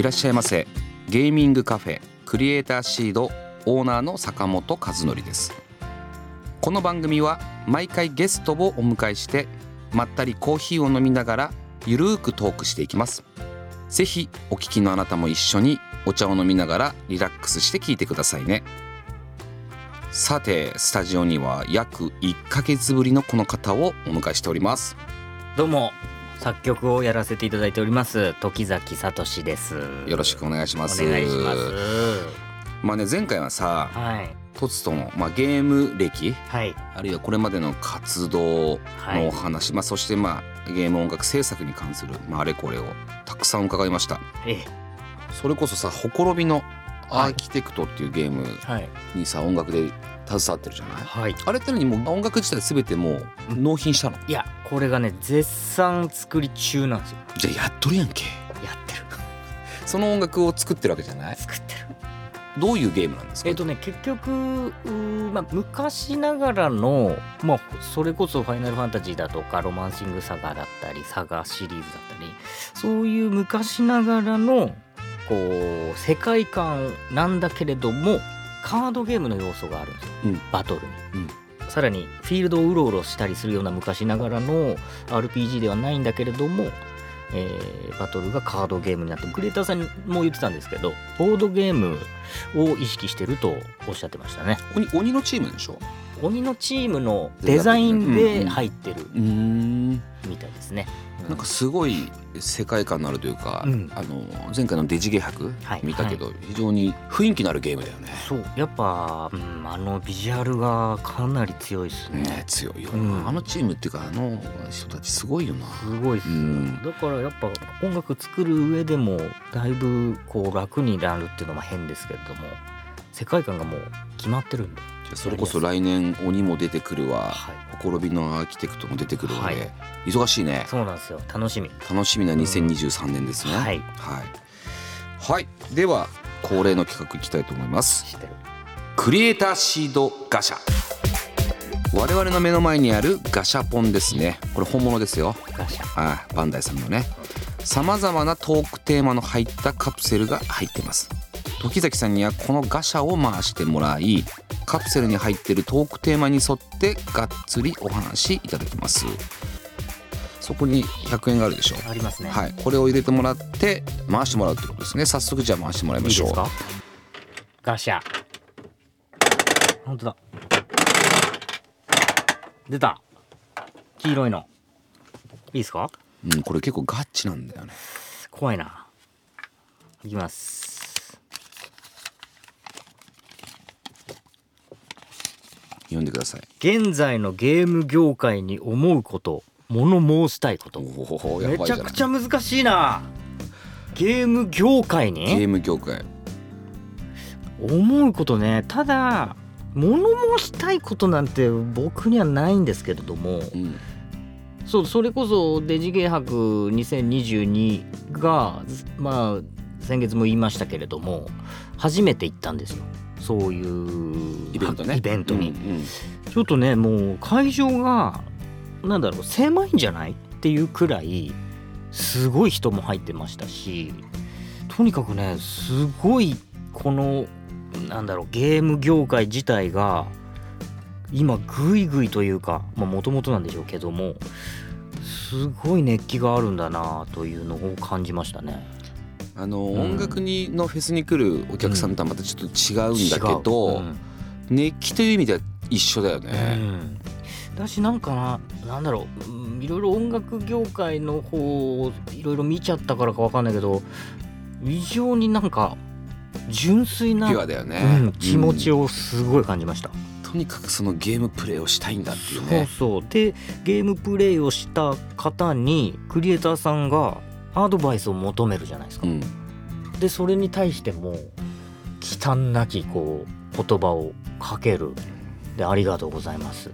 いらっしゃいませ。ゲーミングカフェクリエイターシードオーナーの坂本和則です。この番組は毎回ゲストをお迎えしてまったりコーヒーを飲みながらゆるーくトークしていきます。ぜひお聞きのあなたも一緒にお茶を飲みながらリラックスして聞いてくださいね。さてスタジオには約1ヶ月ぶりのこの方をお迎えしております。どうも。作曲をやらせていただいております時崎聡です。よろしくお願いします。お願いします。まあね前回はさはい。トツとの、まあ、ゲーム歴はい。あるいはこれまでの活動のお話、まあ、そしてまあゲーム音楽制作に関する、まあ、あれこれをたくさん伺いました。ええ。それこそさ「ほころびのアーキテクト」っていうゲームはい。にさ音楽で携わってるじゃない？はい。あれってのにもう音楽自体全てもう納品したの？いやこれがね絶賛作り中なんですよ。じゃあやっとるやんけ。やってる。その音楽を作ってるわけじゃない？作ってる。どういうゲームなんですか？えっ、とね結局まあ、昔ながらの、まあ、それこそ「ファイナルファンタジー」だとか「ロマンシングサガ」だったりサガシリーズだったりそういう昔ながらのこう世界観なんだけれどもカードゲームの要素があるんですよ、うん。バトルに。うん。さらにフィールドをうろうろしたりするような昔ながらの RPG ではないんだけれども、えーバトルがカードゲームになってクリエイターさんも言ってたんですけどボードゲームを意識してるとおっしゃってましたね。鬼鬼のチームでしょ？鬼のチームのデザインで入ってるうん。みたいですね、なんかすごい世界観のあるというか、うん。あの前回のデジゲ博はい。見たけど、非常に雰囲気のあるゲームだよね。そう。やっぱ、うん、あのビジュアルがかなり強いですね。ね強いよな、うん。あのチームっていうかあの人たちすごいよな。すごいっす、うん。だからやっぱ音楽作る上でもだいぶこう楽になるっていうのも変ですけれども世界観がもう決まってるんで、それこそ来年鬼も出てくるわ、はい、ほころびのアーキテクトも出てくるわで、はい。忙しいね。そうなんですよ。楽しみ。楽しみな2023年ですね。はい。はい。はい。では恒例の企画いきたいと思います。クリエイターシードガシャ。我々の目の前にあるガシャポンですね。これ本物ですよ。ガシャ。あバンダイさんのね。さまざまなトークテーマの入ったカプセルが入ってます時崎さんにはこのガシャを回してもらいカプセルに入ってるトークテーマに沿ってがっつりお話しいただきます。そこに100円があるでしょありますね。はい。これを入れてもらって回してもらうってことですね。早速じゃあ回してもらいましょう。いいですか？ガシャ。本当だ。出た。黄色いの。いいですか？うん、これ結構ガッチなんだよね。怖いな。いきます読んでください。現在のゲーム業界に思うこと物申したいこと。めちゃくちゃ難しいな。ゲーム業界ゲにーム業界。思うことね。ただ物申したいことなんて僕にはないんですけれどもうん。そうそれこそデジゲー博2022がまあ先月も言いましたけれども初めて行ったんですよそういうイベントね。イベントに、うんうん。ちょっとねもう会場がなんだろう狭いんじゃないっていうくらいすごい人も入ってましたしとにかくねすごいこのなんだろうゲーム業界自体が今グイグイというかもともとなんでしょうけどもすごい熱気があるんだなというのを感じましたね。あの、ん。音楽にのフェスに来るお客さんとはまたちょっと違うんだけど、違う。うん。熱気という意味では一緒だようね、ん、だしなんかななんだろううんいろいろ音楽業界の方をいろいろ見ちゃったからかわかんないけど非常になんか純粋な、ピュアだよね、うん、気持ちを、をすごい感じました。とにかくそのゲームプレイをしたいんだっていうそうねそう。でゲームプレイをした方にクリエイターさんがアドバイスを求めるじゃないですか。うん。でそれに対しても忌憚なきこう言葉をかける。でありがとうございます、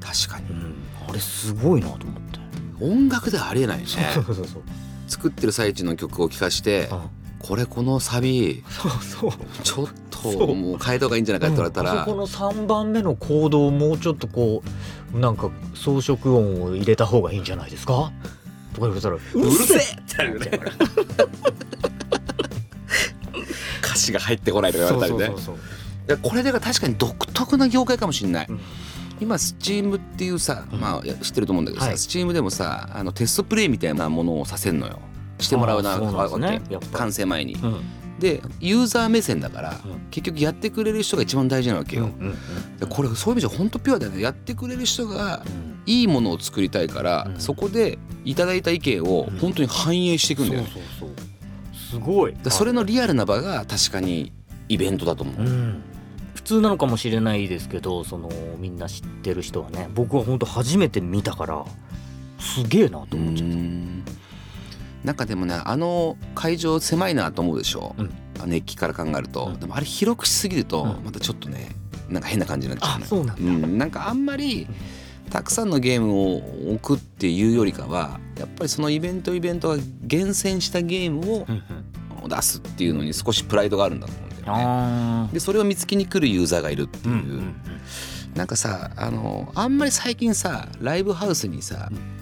確かに。うん、あれすごいなと思って、音楽ではありえないね。そうそうそうそう。作ってる最中の曲を聴かしてあこれこのサビそうそう。ちょっともう変えた方がいいんじゃないかって言われたら。う。んあそこの3番目のコードをもうちょっとこうなんか装飾音を入れた方がいいんじゃないですか？とか言われたらううるせえってなるよね。歌詞が入ってこないとか言われたりね。これで確かに独特な業界かもしれない、うん。今スチームっていうさ、うん。まあ知ってると思うんだけどさ、はい。スチームでもさあのテストプレイみたいなものをさせんのよ。してもらうなわけやっぱ。完成前に、うんでユーザー目線だから、うん。結局やってくれる人が一番大事なわけよ、うこれそういう意味じゃ本当ピュアだよね。やってくれる人がうん。いいものを作りたいから、うん。そこでいただいた意見をうん。本当に反映していくんだよね、そうそうそうすごい。でそれのリアルな場が確かにイベントだと思う、うん。普通なのかもしれないですけどそのみんな知ってる人はね僕は本当初めて見たからすげえなと思っちゃったうんなんかでもねあの会場狭いなと思うでしょ、うん。熱気から考えると、うん。でもあれ広くしすぎるとうん。またちょっとねなんか変な感じになっちゃう。ねあそうなんだ。うん、なんかあんまりたくさんのゲームを置くっていうよりかはやっぱりそのイベントイベントが厳選したゲームをうんうん。出すっていうのに少しプライドがあるんだと思うんだよね。あでそれを見つけに来るユーザーがいるっていう、ーうんうん。なんかさあのあんまり最近さライブハウスにさ、あの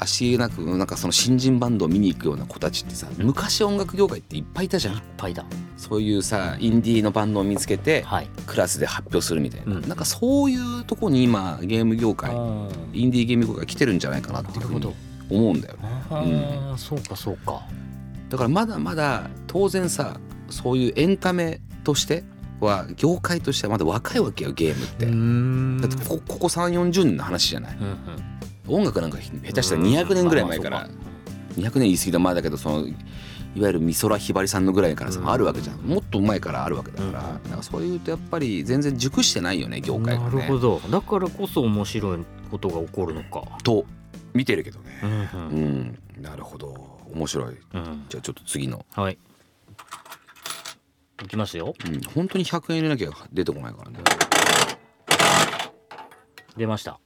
足なくなんかその新人バンドを見に行くような子たちってさ昔音楽業界っていっぱいいたじゃいっんぱいだそういうさインディーのバンドを見つけてはい。クラスで発表するみたいな、うん。なんかそういうとこに今ゲーム業界インディーゲーム業界が来てるんじゃないかなっていうふうに思うんだよね。あーそうかそうか。だからまだまだ当然さそういうエンタメとしては業界としてはまだ若いわけよゲームって、ん。だってこここ3 4 0年の話じゃない。うんうん音楽なんか下手したら200年ぐらい前から。まあまあ200年言い過ぎた前だけどそのいわゆる美空ひばりさんのぐらいからさ、うん。あるわけじゃん。もっと前からあるわけだから,、うん。だからそういうとやっぱり全然熟してないよね業界がね。なるほど。だからこそ面白いことが起こるのか。と見てるけどね。うんうん、なるほど。面白い。うん。うんじゃあちょっと次の、はい。いきますよ。うん、本当に100円入れなきゃ出てこないからね。出ました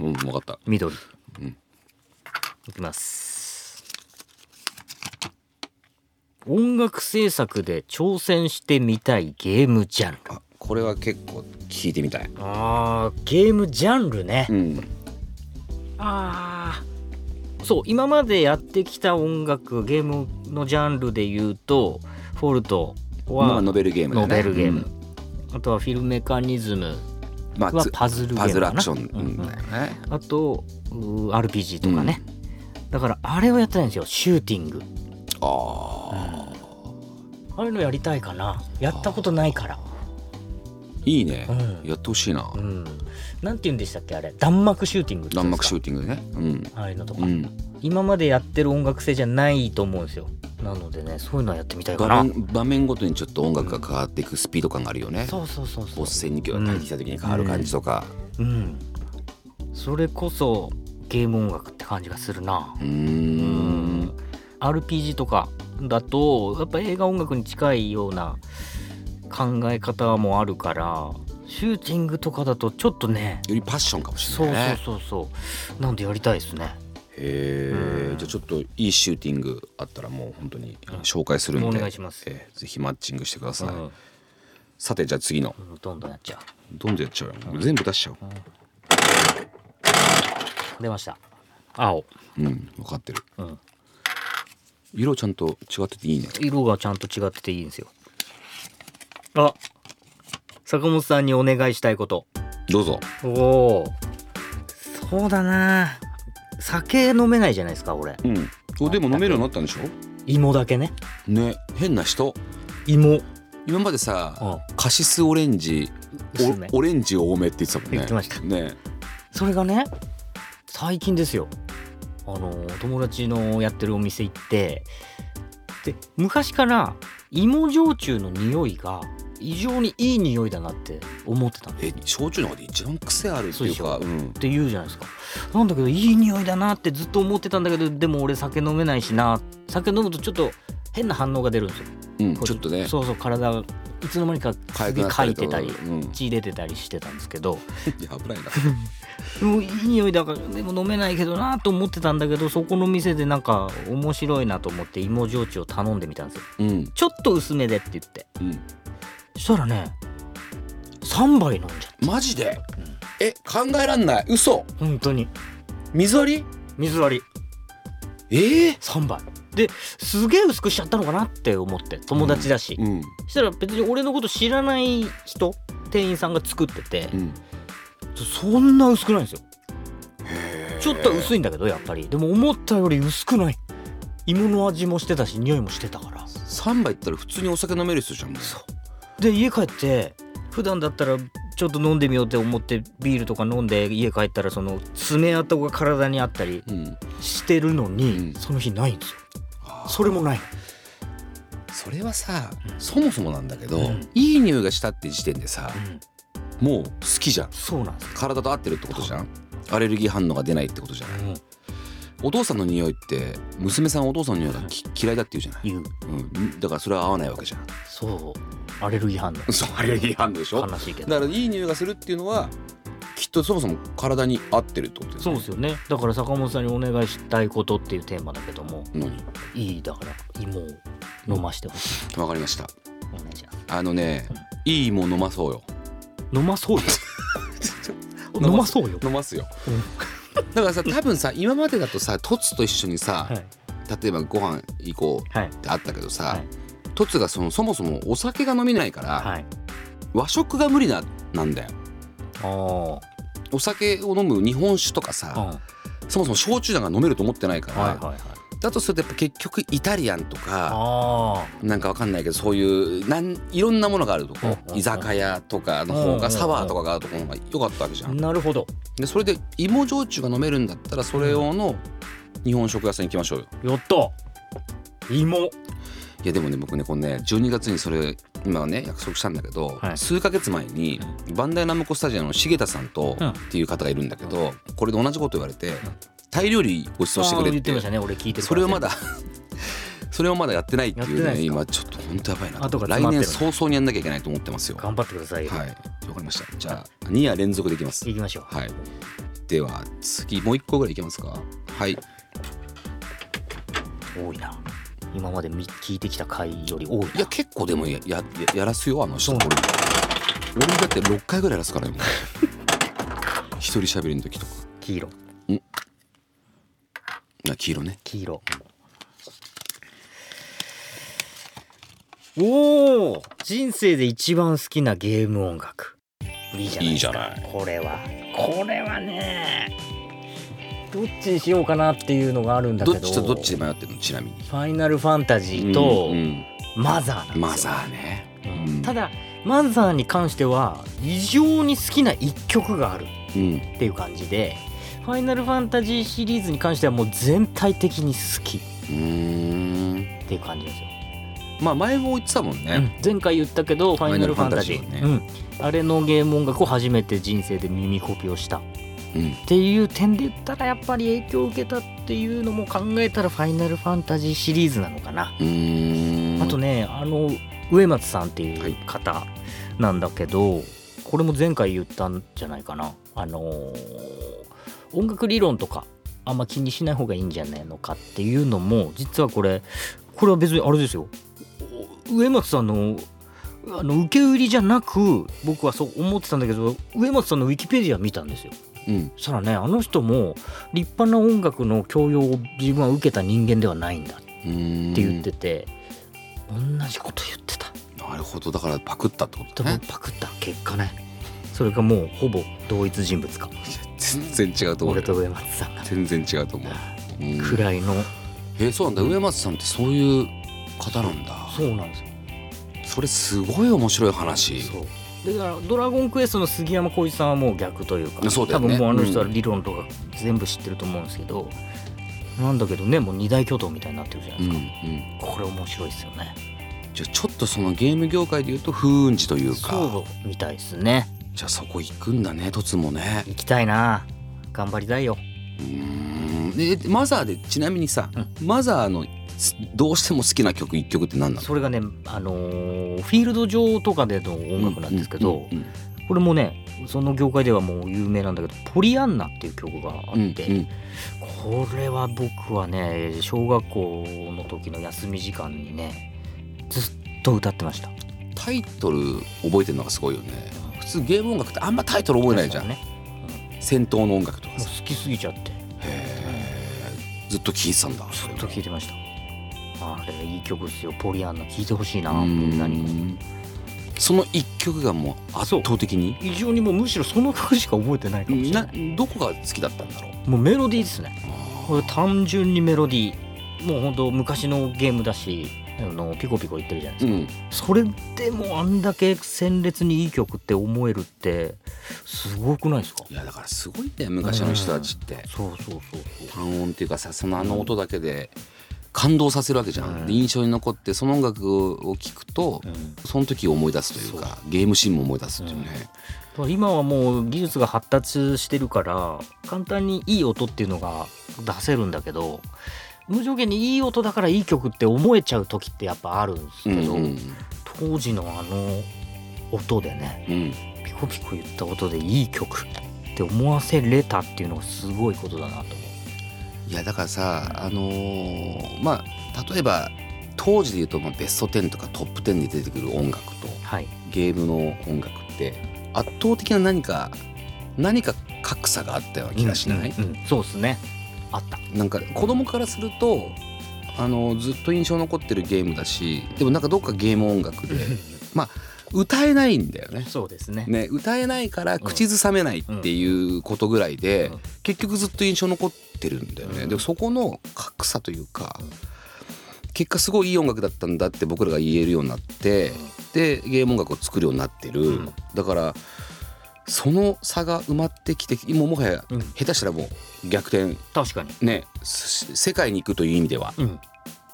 うん、分かった。緑。うん。いきます。音楽制作で挑戦してみたいゲームジャンル。あ、これは結構聞いてみたい。あーゲームジャンルね、うん、あーそう今までやってきた音楽ゲームのジャンルで言うとフォルトはまあノベルゲームだよノね。ベルゲーム、うん。あとはフィルメカニズムまあパズルゲームパズルアクションうんうん。あと RPG とかね、だからあれをやってないんですよシューティング。ああ、ああいうのやりたいかな。やったことないから。いいね。うん。やってほしいな。う。ん。なんて言うんでしたっけあれ。弾幕シューティング弾幕シューティングね。うん。ああいうのとか、うん、今までやってる音楽性じゃないと思うんですよ。なのでねそういうのはやってみたいかな。場面場面ごとにちょっと音楽が変わっていくスピード感があるよね。そうそうそうそう。ボス戦にが入ってきた時に変わる感じとか。うん。それこそゲーム音楽って感じがするな。うーん。RPG とかだとやっぱ映画音楽に近いような考え方もあるからシューティングとかだとちょっとねよりパッションかもしそうれないね。そうそうそう。なんでやりたいですねへえ、うんじゃあちょっといいシューティングあったらもう本当に紹介するんで、お願いします。えーぜひマッチングしてください。うん。さてじゃあ次の。どんどんやっちゃどんどんやっちゃうよ。全部出しちゃおう。う出ました。青、うん、分かってる。うん、色ちゃんと違ってていいね。色がちゃんと違ってていいんですよ。あ坂本さんにお願いしたいこと。どうぞ。おおそうだな酒飲めないじゃないですか俺。うん。おでも飲めるようになったんでしょ？芋だけね。ね。変な人。芋。今までさあカシスオレンジ薄め。おオレンジ多めって言ってたもんね。言ってました。ね。それがね最近ですよ。あの友達のやってるお店行って。で昔から芋焼酎の匂いが異常にいい匂いだなって思ってたんですえ焼酎の中で一番癖あるっていうかそううん。って言うじゃないですか。なんだけどいい匂いだなってずっと思ってたんだけどでも俺酒飲めないしな。酒飲むとちょっと変な反応が出るんですよ。うん、ちょっとね。そうそう体がいつの間にか痒く首なったりとかいてたりうん、血出てたりしてたんですけど。い や危ないな。でもいい匂いだからでも飲めないけどなと思ってたんだけどそこの店でなんか面白いなと思って芋焼酎を頼んでみたんですよ。うん。ちょっと薄めでって言って。うん。そしたらね3杯飲んじゃってマジで？え考えらんない。嘘。本当に。水割り？水割り。ええ3杯。ですげえ薄くしちゃったのかなって思って友達だし、うんそしたら別に俺のこと知らない人店員さんが作っててう、ん。そんな薄くないんですよ。ちょっと薄いんだけどやっぱり。でも思ったより薄くない。芋の味もしてたし匂いもしてたから。3杯いったら普通にお酒飲める人じゃん。もうそうで家帰って普段だったらちょっと飲んでみようって思ってビールとか飲んで家帰ったらその爪痕が体にあったりうん。してるのに、うん。その日ないんですよ。それもない。それはさうんそもそもなんだけどうん。いい匂いがしたって時点でさうん。もう好きじゃん。そうなんですよ、体と合ってるってことじゃん。アレルギー反応が出ないってことじゃない。うんお父さんの匂いって娘さんはお父さんの匂いがき嫌いだって言うじゃない？言う。うん、だからそれは合わないわけじゃん。そう。アレルギー反応。そうアレルギー反応でしょ？だ悲しいけど。からいい匂いがするっていうのはきっとそもそも体に合ってるってことですそうねですよね。だから坂本さんにお願いしたいことっていうテーマだけども何？いいだから芋を飲ましてほしい。わかりました。お願いします。あのねいいもん飲まそうよ。飲まそうよ。飲まそうよ。飲ますよ。うんだからさ多分さ今までだとさトツと一緒にさ、はい。例えばご飯行こうはいってあったけどさ、はい。トツがそのそもそもお酒が飲めないから、はい。和食が無理ななんだよ。あお酒を飲む日本酒とかあさ、うん。そもそも焼酎なんか飲めると思ってないから、はいはいはいだとするとやっぱ結局イタリアンとかあなんかわかんないけどそういうなんいろんなものがあるとこ、居酒屋とかの方がサワーとかがあるところの方が良かったわけじゃあん。なるほど。でそれで芋焼酎が飲めるんだったらそれ用の日本食屋さん行きましょうよ。やった。芋。いやでもね僕ねこのね12月にそれ今はね約束したんだけど、はい。数ヶ月前にバンダイナムコスタジオの重田さんとうん。っていう方がいるんだけど、これで同じこと言われて、タイ料理ご馳走してくれって。言ってましたね俺聞いてそれをまだ それをまだやってないっていうね今ちょっと本当やばいな後が来年早々にやんなきゃいけないと思ってますよ。頑張ってくださいよ、はい。わかりました。じゃあ2夜連続でいきます。行きましょう。はい。では次もう一個ぐらいいけますか？はい。多いな。今までみ聞いてきた回より多いな。いや結構でもややややらすよあの人俺俺だって6回ぐらいやらすからね 一人喋りの時とか。黄色な黄色ね。黄色。おお人生で一番好きなゲーム音楽。いいじゃないいいじゃない。これは。これはねどっちにしようかなっていうのがあるんだけど。どっちとどっちで迷ってるの？ちなみに。ファイナルファンタジーとうんうんマザーなんですよ、マザーね。うんうん。ただマザーに関しては異常に好きな一曲があるうん。っていう感じでファイナルファンタジーシリーズに関してはもう全体的に好き。っていう感じですよ、まあ前も言ってたもんね、うん。前回言ったけどファイナルファンタジー。ファイナルファンタうん、あれのゲーム音楽を初めて人生で耳コピをした。っうん。ていう点で言ったらやっぱり影響を受けたっていうのも考えたらファイナルファンタジーシリーズなのかな、うーん。あとねあの植松さんっていう方なんだけど、これも前回言ったんじゃないかな。あのー音楽理論とかあんま気にしない方がいいんじゃないのかっていうのも実はこれこれは別にあれですよ。植松さんのあの受け売りじゃなく僕はそう思ってたんだけど植松さんのウィキペディア見たんですよ。うん。そしたらねあの人も立派な音楽の教養を自分は受けた人間ではないんだって言ってて、同じこと言ってた。なるほど。だからパクったってことね。分パクった結果ね。それがもうほぼ同一人物か 全然違うと思う。よ俺と植松さんが。全然違うと思う、うん、くらいの。えーそうなんだ。植松さんってそういう方なんだ。そうなんですよ。それすごい面白い話。そう。だから「ドラゴンクエスト」の杉山浩一さんはもう逆というかそうだよね。多分もうあの人は理論とか全部知ってると思うんですけど、なんだけどねもう二大巨頭みたいになってるじゃないうんうですん。か、これ面白いですよね。じゃあちょっとそのゲーム業界でいうと風雲児というか。そうみたいですねじゃあそこ行くんだね凸もね。行きたいな。頑張りたいよ。うーん。でマザーでちなみにさ、マザーのすどうしても好きな曲一曲って何なの？それがねあのーフィールド上とかでの音楽なんですけど、うんうんこれもねその業界ではもう有名なんだけど「ポリアンナ」っていう曲があって、うんうん。これは僕はね小学校の時の休み時間にねずっと歌ってました。タイトル覚えてるのがすごいよね普通ゲーム音楽ってあんまタイトル覚えないじゃん、ね。戦闘の音楽とか好きすぎちゃって。ずっと聴いてたんだ。ずっと聴いてました。あれいい曲ですよ「ポリアンナ」聴いてほしいなうみんなに。その一曲がもう圧倒的に？非常にもうむしろその曲しか覚えてないかもしれなないどこが好きだったんだろう？もうメロディーですね。これ単純にメロディーもうほんと昔のゲームだしあのピコピコ言ってるじゃないですか、うん。それでもあんだけ鮮烈にいい曲って思えるってすごくないですか？いやだからすごいんだよ昔の人たちって。そうそうそうそう。単音っていうかさそのあの音だけで感動させるわけじゃん、うん。で印象に残ってその音楽を聴くとうん。その時を思い出すというかゲームシーンも思い出すっていうね、今はもう技術が発達してるから簡単にいい音っていうのが出せるんだけど無条件にいい音だからいい曲って思えちゃう時ってやっぱあるんですけど、うんうん。当時のあの音でねうん。ピコピコ言った音でいい曲って思わせれたっていうのがすごいことだなと思いやだからさあのーまあ例えば当時で言うとまあベスト10とかトップ10に出てくる音楽とうはい。ゲームの音楽って圧倒的な何か何か格差があったような気がしない、うんうんうん。そうですねあった。なんか子供からするとあのずっと印象残ってるゲームだしでもなんかどっかゲーム音楽で 歌えないんだよね。そうですね。ね歌えないから口ずさめないっていうことぐらいで、うん。結局ずっと印象残ってるんだよね。うん。でもそこの格差というか、うん結果すごいいい音楽だったんだって僕らが言えるようになって、でゲーム音楽を作るようになってる、うん。だからその差が埋まってきてもうもはやうん。下手したらもう逆転。確かに。ねす世界に行くという意味ではうん。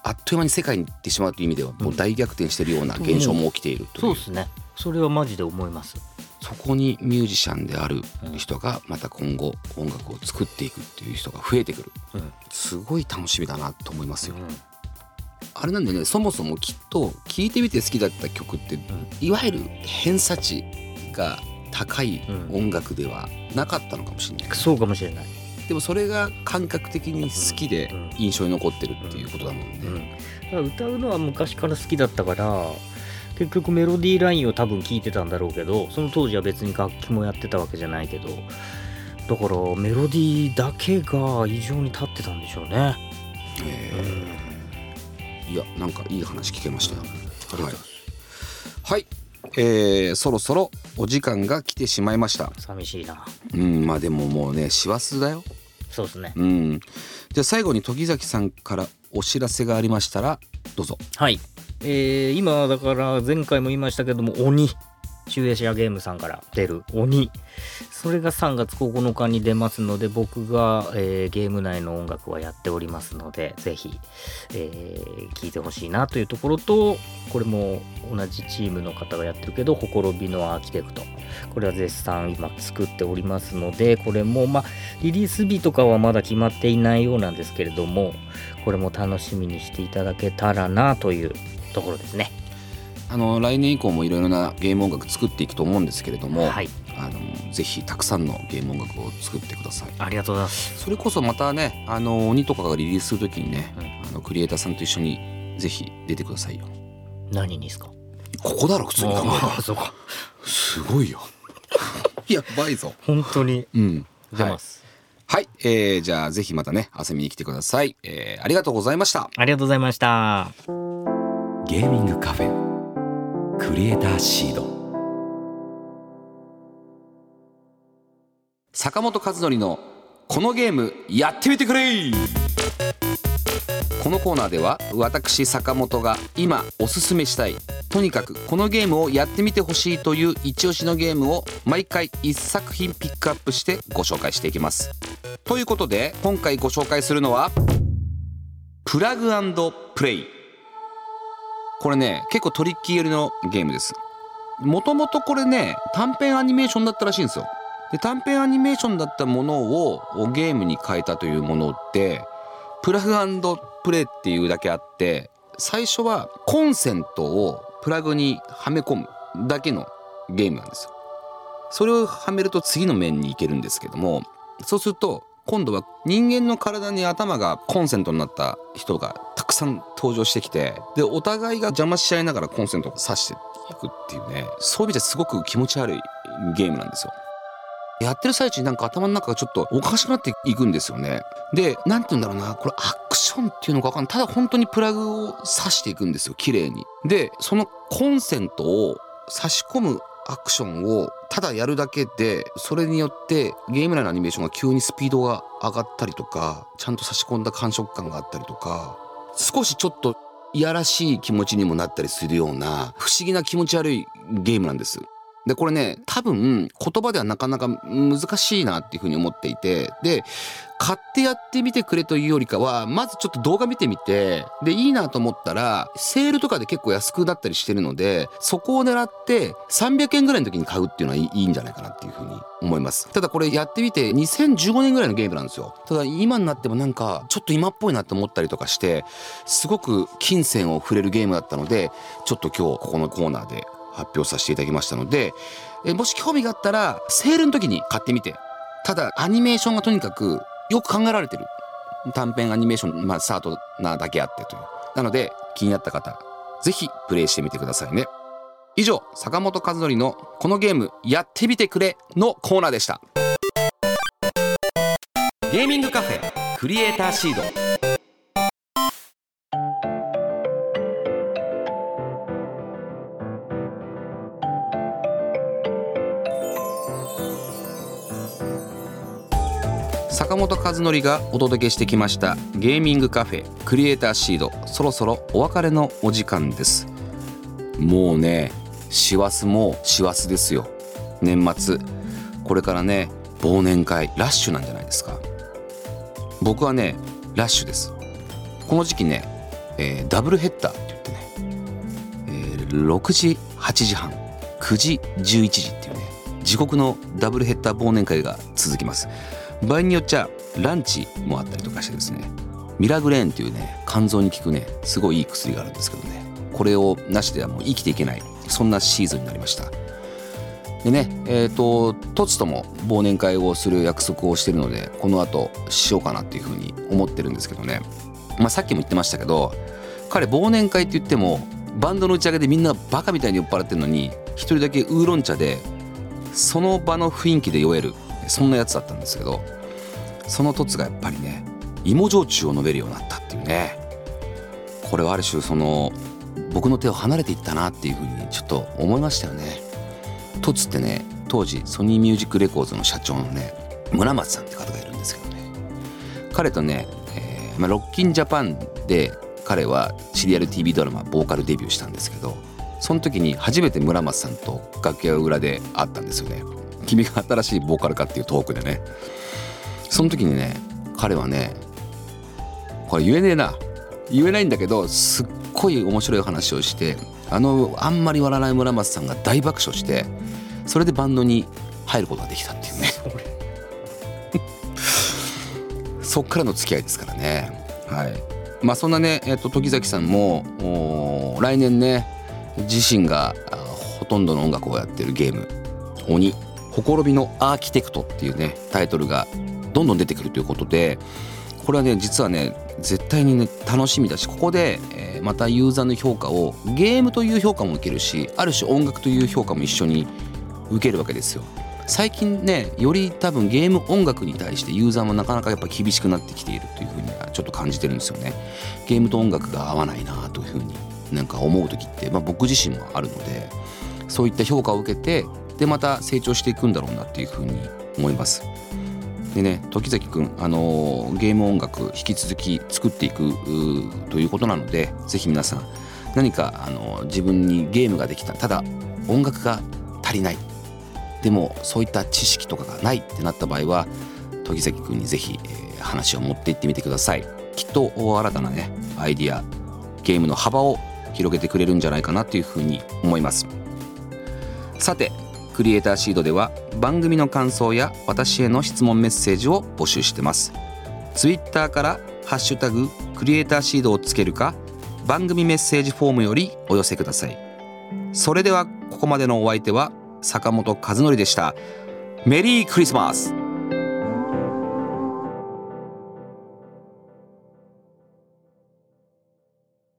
あっという間に世界に行ってしまうという意味ではもう大逆転してるような現象も起きているという。そうですね。それはマジで思います。そこにミュージシャンである人がまた今後音楽を作っていくっていう人が増えてくる。うん。すごい楽しみだなと思いますよ。うん。あれなんでね。そもそもきっと聴いてみて好きだった曲っていわゆる偏差値が高い音楽ではなかったのかもしれない、そうかもしれない。でもそれが感覚的に好きでうん。印象に残ってるっていうことだもんね、うん、だから歌うのは昔から好きだったから結局メロディーラインを多分聞いてたんだろうけどその当時は別に楽器もやってたわけじゃないけどだからメロディーだけが異常に立ってたんでしょうね。えー。いやなんかいい話聞けましたよ、はい、はい。えーそろそろお時間が来てしまいました寂しいな。うんまあでももうね師走だよそうですね。うんじゃあ最後に時崎さんからお知らせがありましたらどうぞはい。えー今だから前回も言いましたけども鬼中エシアゲームさんから出る鬼それが3月9日に出ますので僕が、えーゲーム内の音楽はやっておりますのでぜひ、えー聞いてほしいなというところとこれも同じチームの方がやってるけど「ほころびのアーキテクト」これは絶賛今作っておりますのでこれもまあリリース日とかはまだ決まっていないようなんですけれどもこれも楽しみにしていただけたらなというところですね。あの来年以降もいろいろなゲーム音楽作っていくと思うんですけれども、はい、あのぜひたくさんのゲーム音楽を作ってください。ありがとうございます。それこそまたねあの鬼とかがリリースするときにね、うんあのクリエイターさんと一緒にぜひ出てくださいよ。何にですか？ここだろ普通に考えそうか。すごいよ。やばいぞ本当に。うん。出ます、はい、えーじゃあぜひまたね遊びに来てください、えーありがとうございました。ありがとうございました。ゲーミングカフェクリエイターシード。坂本和則のこのゲームやってみてくれ。このコーナーでは私坂本が今おすすめしたいとにかくこのゲームをやってみてほしいという一押しのゲームを毎回1作品ピックアップしてご紹介していきます。ということで今回ご紹介するのはプラグプレイ。これね結構トリッキー寄りのゲームですもともとこれね短編アニメーションだったらしいんですよで短編アニメーションだったものをゲームに変えたというものでプラグプレイっていうだけあって最初はコンセントをプラグにはめ込むだけのゲームなんですよ。それをはめると次の面に行けるんですけどもそうすると今度は人間の体に頭がコンセントになった人がたくさん登場してきてでお互いが邪魔し合いながらコンセントを挿していくっていうねそういう意味ですごく気持ち悪いゲームなんですよ。やってる最中になんか頭の中がちょっとおかしくなっていくんですよね。で、なんて言うんだろうな、これアクションっていうのかわかんない。ただ本当にプラグを挿していくんですよ、綺麗に。で、そのコンセントを差し込むアクションをただやるだけでそれによってゲーム内のアニメーションが急にスピードが上がったりとかちゃんと差し込んだ感触感があったりとか少しちょっといやらしい気持ちにもなったりするような不思議な気持ち悪いゲームなんです。でこれね多分言葉ではなかなか難しいなっていうふうに思っていてで買ってやってみてくれというよりかはまずちょっと動画見てみてでいいなと思ったらセールとかで結構安くなったりしてるのでそこを狙って300円ぐらいの時に買うっていうのはいいんじゃないかなっていうふうに思います。ただこれやってみて2015年ぐらいのゲームなんですよ。ただ今になってもなんかちょっと今っぽいなって思ったりとかしてすごく金銭を触れるゲームだったのでちょっと今日ここのコーナーで発表させていただきましたので、えもし興味があったらセールの時に買ってみて。ただアニメーションがとにかくよく考えられてる。短編アニメーション、まあ、スタートなだけあってという。なので気になった方ぜひプレイしてみてくださいね。以上坂本和則の「このゲームやってみてくれ」のコーナーでした。ゲーミングカフェクリエイターシード。本和則がお届けしてきましたゲーミングカフェクリエイターシードそろそろお別れのお時間ですもうね師走も師走ですよ年末これからね忘年会ラッシュなんじゃないですか僕はねラッシュですこの時期ね、えー、ダブルヘッダーって言ってね、えー、6時8時半9時11時っていうね地獄のダブルヘッダー忘年会が続きます場合によっちゃランチもあったりとかしてですね。ミラグレーンっていうね肝臓に効くねすごいいい薬があるんですけどね。これをなしではもう生きていけない。そんなシーズンになりました。でねえっ、ー、とトツとも忘年会をする約束をしてるのでこの後しようかなっていうふうに思ってるんですけどね。まあさっきも言ってましたけど彼忘年会って言ってもバンドの打ち上げでみんなバカみたいに酔っ払ってるのに一人だけウーロン茶でその場の雰囲気で酔える。そんなやつだったんですけどその凸がやっぱりね芋焼酎を飲めるようになったっていうね。これはある種その僕の手を離れていったなっていうふうにちょっと思いましたよね。凸ってね当時ソニーミュージックレコーズの社長のね村松さんって方がいるんですけどね。彼とね、えーまあ、ロッキンジャパンで彼はシリアル TV ドラマボーカルデビューしたんですけどその時に初めて村松さんと楽屋裏で会ったんですよね。君が新しいボーカルかっていうトークでね。その時にね彼はねこれ言えねえな。言えないんだけどすっごい面白い話をしてあのあんまり笑わない村松さんが大爆笑してそれでバンドに入ることができたっていうね。そっからの付き合いですからね。はい。まあそんなね、えっと、時崎さんも来年ね自身がほとんどの音楽をやってるゲーム「鬼。ほころびのアーキテクト」っていうねタイトルがどんどん出てくるということでこれはね実はね絶対にね楽しみだしここで、えー、またユーザーの評価をゲームという評価も受けるしある種音楽という評価も一緒に受けるわけですよ。最近ねより多分ゲーム音楽に対してユーザーもなかなかやっぱ厳しくなってきているというふうにはちょっと感じてるんですよね。ゲームと音楽が合わないなというふうになんか思う時って、まあ、僕自身もあるのでそういった評価を受けてでまた成長していくんだろうなっていうふうに思います。でね時崎くん、あのー、ゲーム音楽引き続き作っていくということなのでぜひ皆さん何か、あのー、自分にゲームができたただ音楽が足りない。でもそういった知識とかがないってなった場合は時崎くんにぜひ、えー、話を持っていってみてください。きっと新たなねアイディアゲームの幅を広げてくれるんじゃないかなというふうに思います。さてクリエイターシードでは番組の感想や私への質問メッセージを募集してます。ツイッターからハッシュタグクリエイターシードをつけるか番組メッセージフォームよりお寄せください。それではここまでのお相手は坂本和則でした。メリークリスマス。